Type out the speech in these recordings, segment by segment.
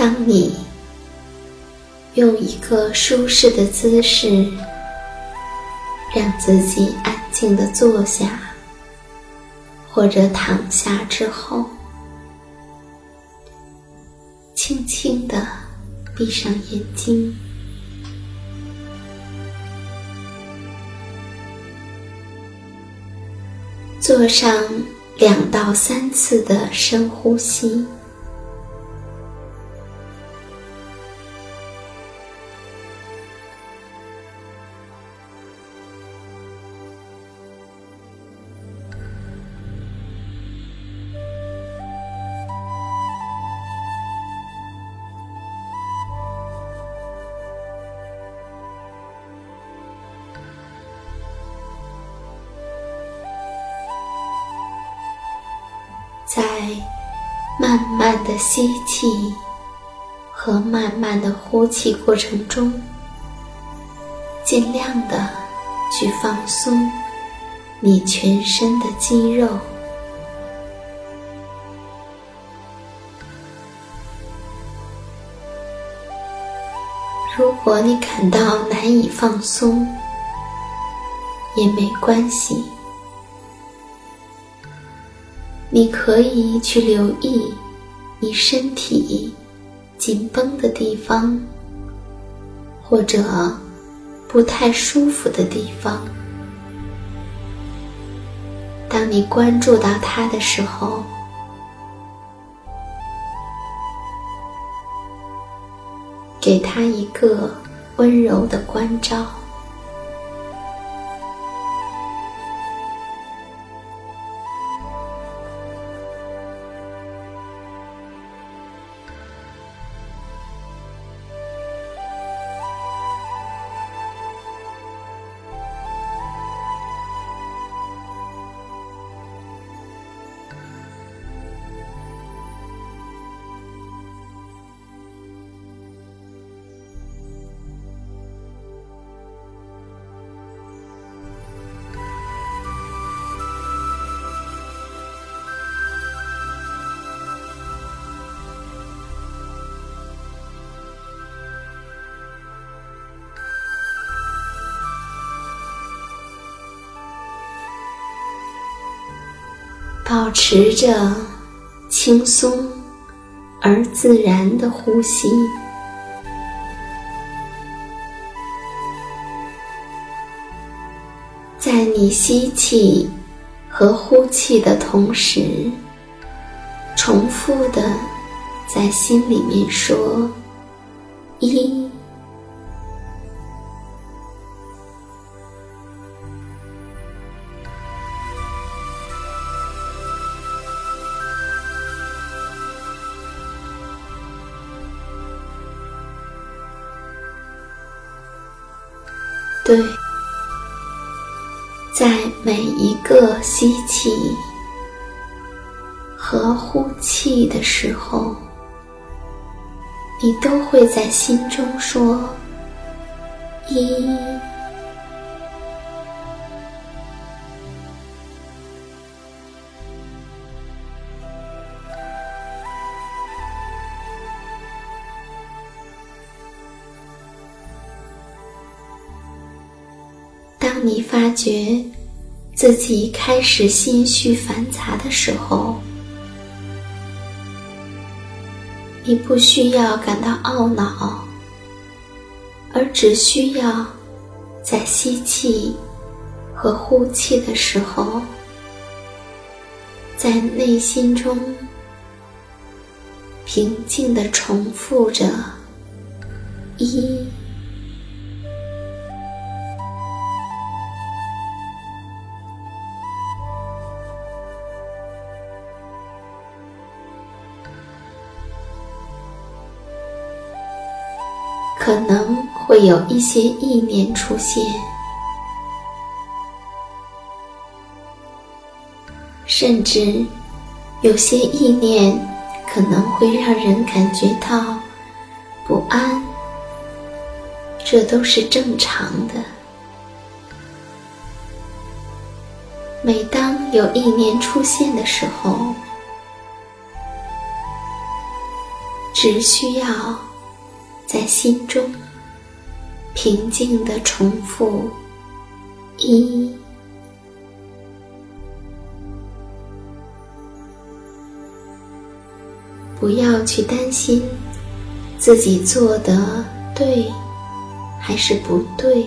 当你用一个舒适的姿势，让自己安静的坐下或者躺下之后，轻轻的闭上眼睛，做上两到三次的深呼吸。在慢慢的吸气和慢慢的呼气过程中，尽量的去放松你全身的肌肉。如果你感到难以放松，也没关系。你可以去留意你身体紧绷的地方，或者不太舒服的地方，当你关注到它的时候，给它一个温柔的关照。保持着轻松而自然的呼吸，在你吸气和呼气的同时，重复的在心里面说“一”。对，在每一个吸气和呼气的时候，你都会在心中说“一”。发觉自己开始心绪繁杂的时候，你不需要感到懊恼，而只需要在吸气和呼气的时候，在内心中平静的重复着一。可能会有一些意念出现，甚至有些意念可能会让人感觉到不安，这都是正常的。每当有意念出现的时候，只需要。在心中平静的重复一，不要去担心自己做的对还是不对，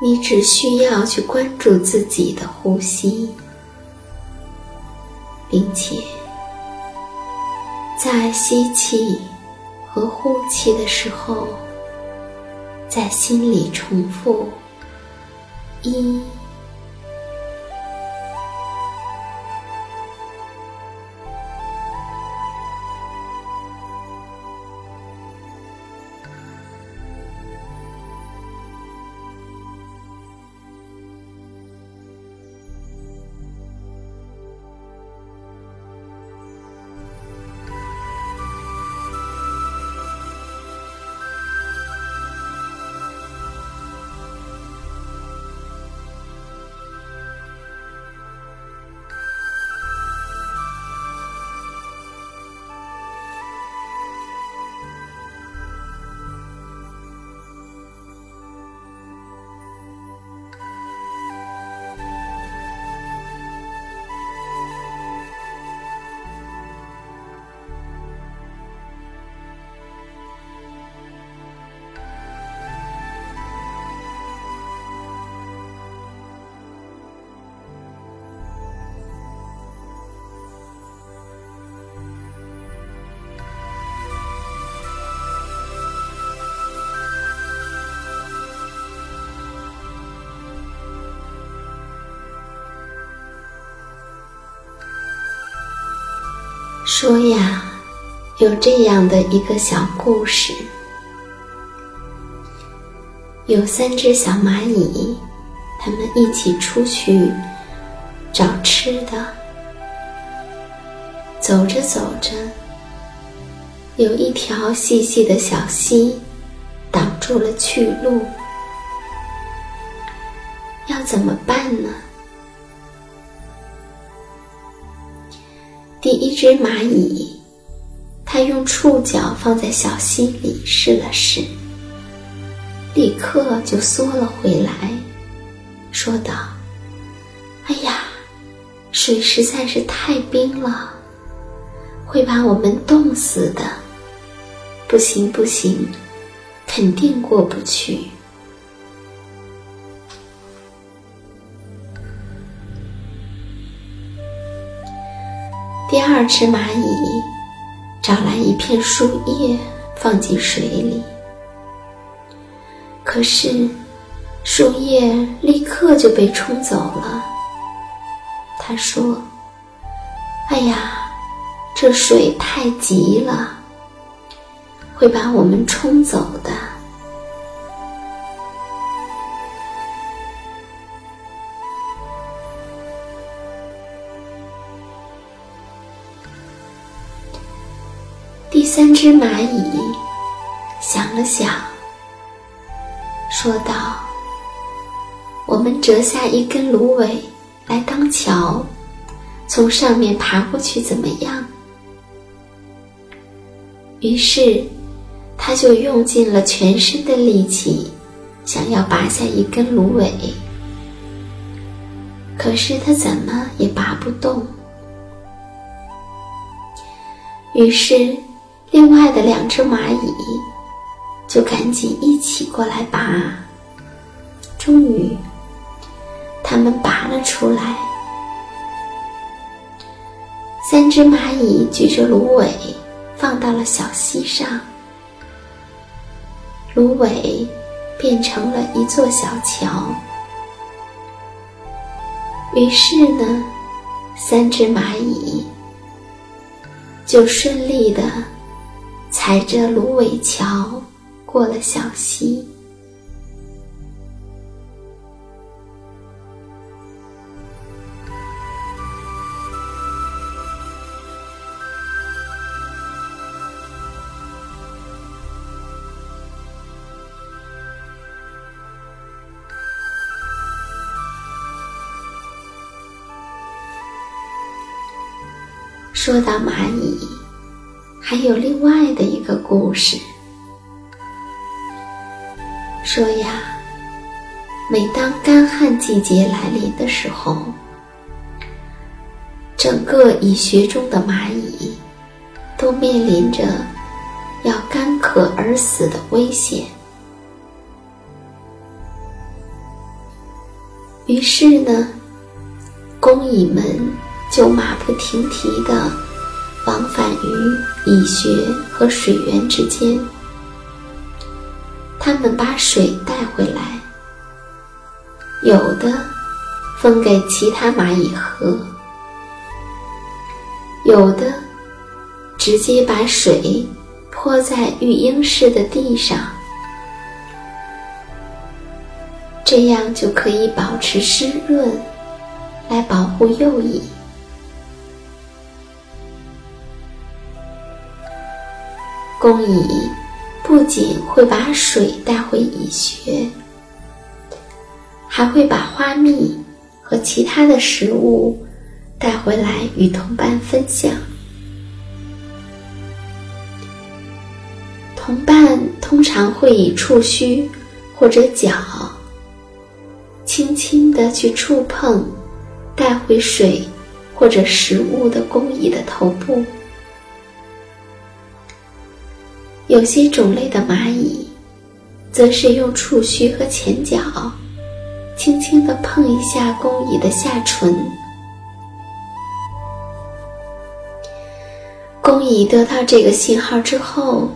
你只需要去关注自己的呼吸，并且在吸气。和呼气的时候，在心里重复一。说呀，有这样的一个小故事：有三只小蚂蚁，它们一起出去找吃的。走着走着，有一条细细的小溪挡住了去路，要怎么办呢？一只蚂蚁，它用触角放在小溪里试了试，立刻就缩了回来，说道：“哎呀，水实在是太冰了，会把我们冻死的。不行不行，肯定过不去。”第二只蚂蚁找来一片树叶，放进水里。可是，树叶立刻就被冲走了。他说：“哎呀，这水太急了，会把我们冲走的。”第三只蚂蚁想了想，说道：“我们折下一根芦苇来当桥，从上面爬过去，怎么样？”于是，他就用尽了全身的力气，想要拔下一根芦苇，可是他怎么也拔不动。于是。另外的两只蚂蚁就赶紧一起过来拔，终于，他们拔了出来。三只蚂蚁举着芦苇放到了小溪上，芦苇变成了一座小桥。于是呢，三只蚂蚁就顺利的。踩着芦苇桥过了小溪。说到蚂蚁。还有另外的一个故事，说呀，每当干旱季节来临的时候，整个蚁穴中的蚂蚁都面临着要干渴而死的危险。于是呢，工蚁们就马不停蹄的。往返于蚁穴和水源之间，他们把水带回来，有的分给其他蚂蚁喝，有的直接把水泼在育婴室的地上，这样就可以保持湿润，来保护幼蚁。工蚁不仅会把水带回蚁穴，还会把花蜜和其他的食物带回来与同伴分享。同伴通常会以触须或者脚轻轻地去触碰带回水或者食物的工蚁的头部。有些种类的蚂蚁，则是用触须和前脚，轻轻地碰一下工蚁的下唇。工蚁得到这个信号之后，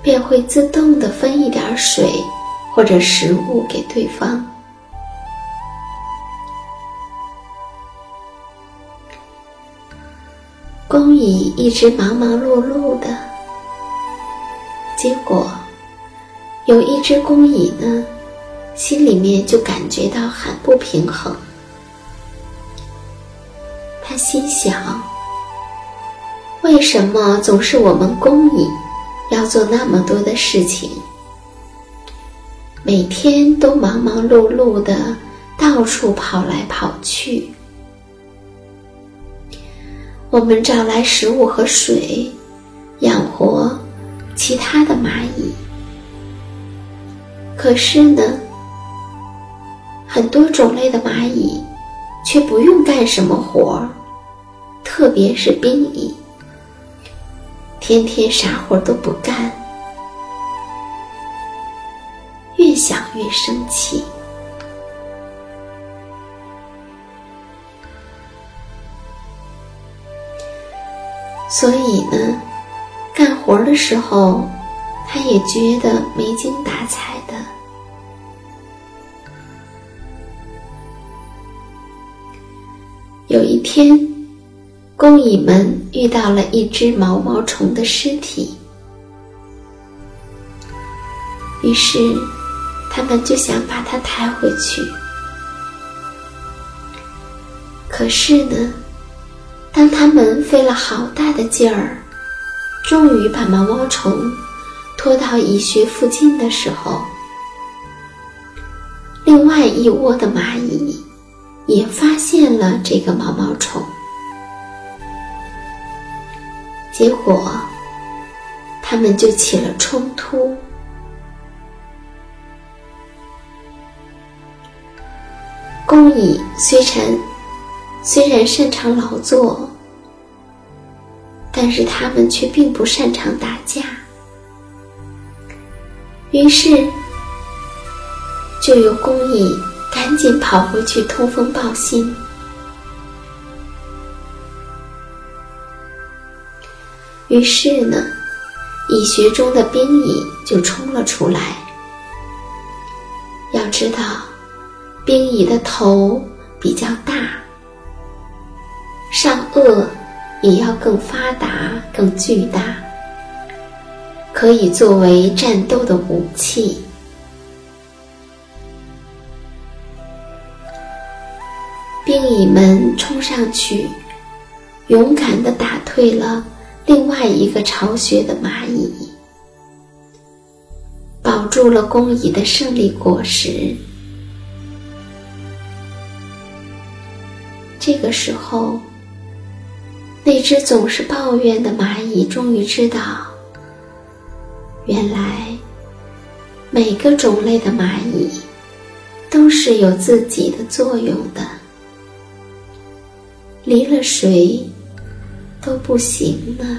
便会自动的分一点水或者食物给对方。工蚁一直忙忙碌碌的，结果有一只工蚁呢，心里面就感觉到很不平衡。他心想：为什么总是我们工蚁要做那么多的事情？每天都忙忙碌碌的，到处跑来跑去。我们找来食物和水，养活其他的蚂蚁。可是呢，很多种类的蚂蚁却不用干什么活儿，特别是兵蚁，天天啥活都不干。越想越生气，所以呢，干活的时候，他也觉得没精打采的。有一天，工蚁们遇到了一只毛毛虫的尸体，于是。他们就想把它抬回去，可是呢，当他们费了好大的劲儿，终于把毛毛虫拖到蚁穴附近的时候，另外一窝的蚂蚁也发现了这个毛毛虫，结果他们就起了冲突。工蚁虽然虽然擅长劳作，但是他们却并不擅长打架。于是，就有工蚁赶紧跑回去通风报信。于是呢，蚁穴中的兵蚁就冲了出来。要知道。兵蚁的头比较大，上颚也要更发达、更巨大，可以作为战斗的武器。兵蚁们冲上去，勇敢的打退了另外一个巢穴的蚂蚁，保住了工蚁的胜利果实。这个时候，那只总是抱怨的蚂蚁终于知道，原来每个种类的蚂蚁都是有自己的作用的，离了谁都不行呢。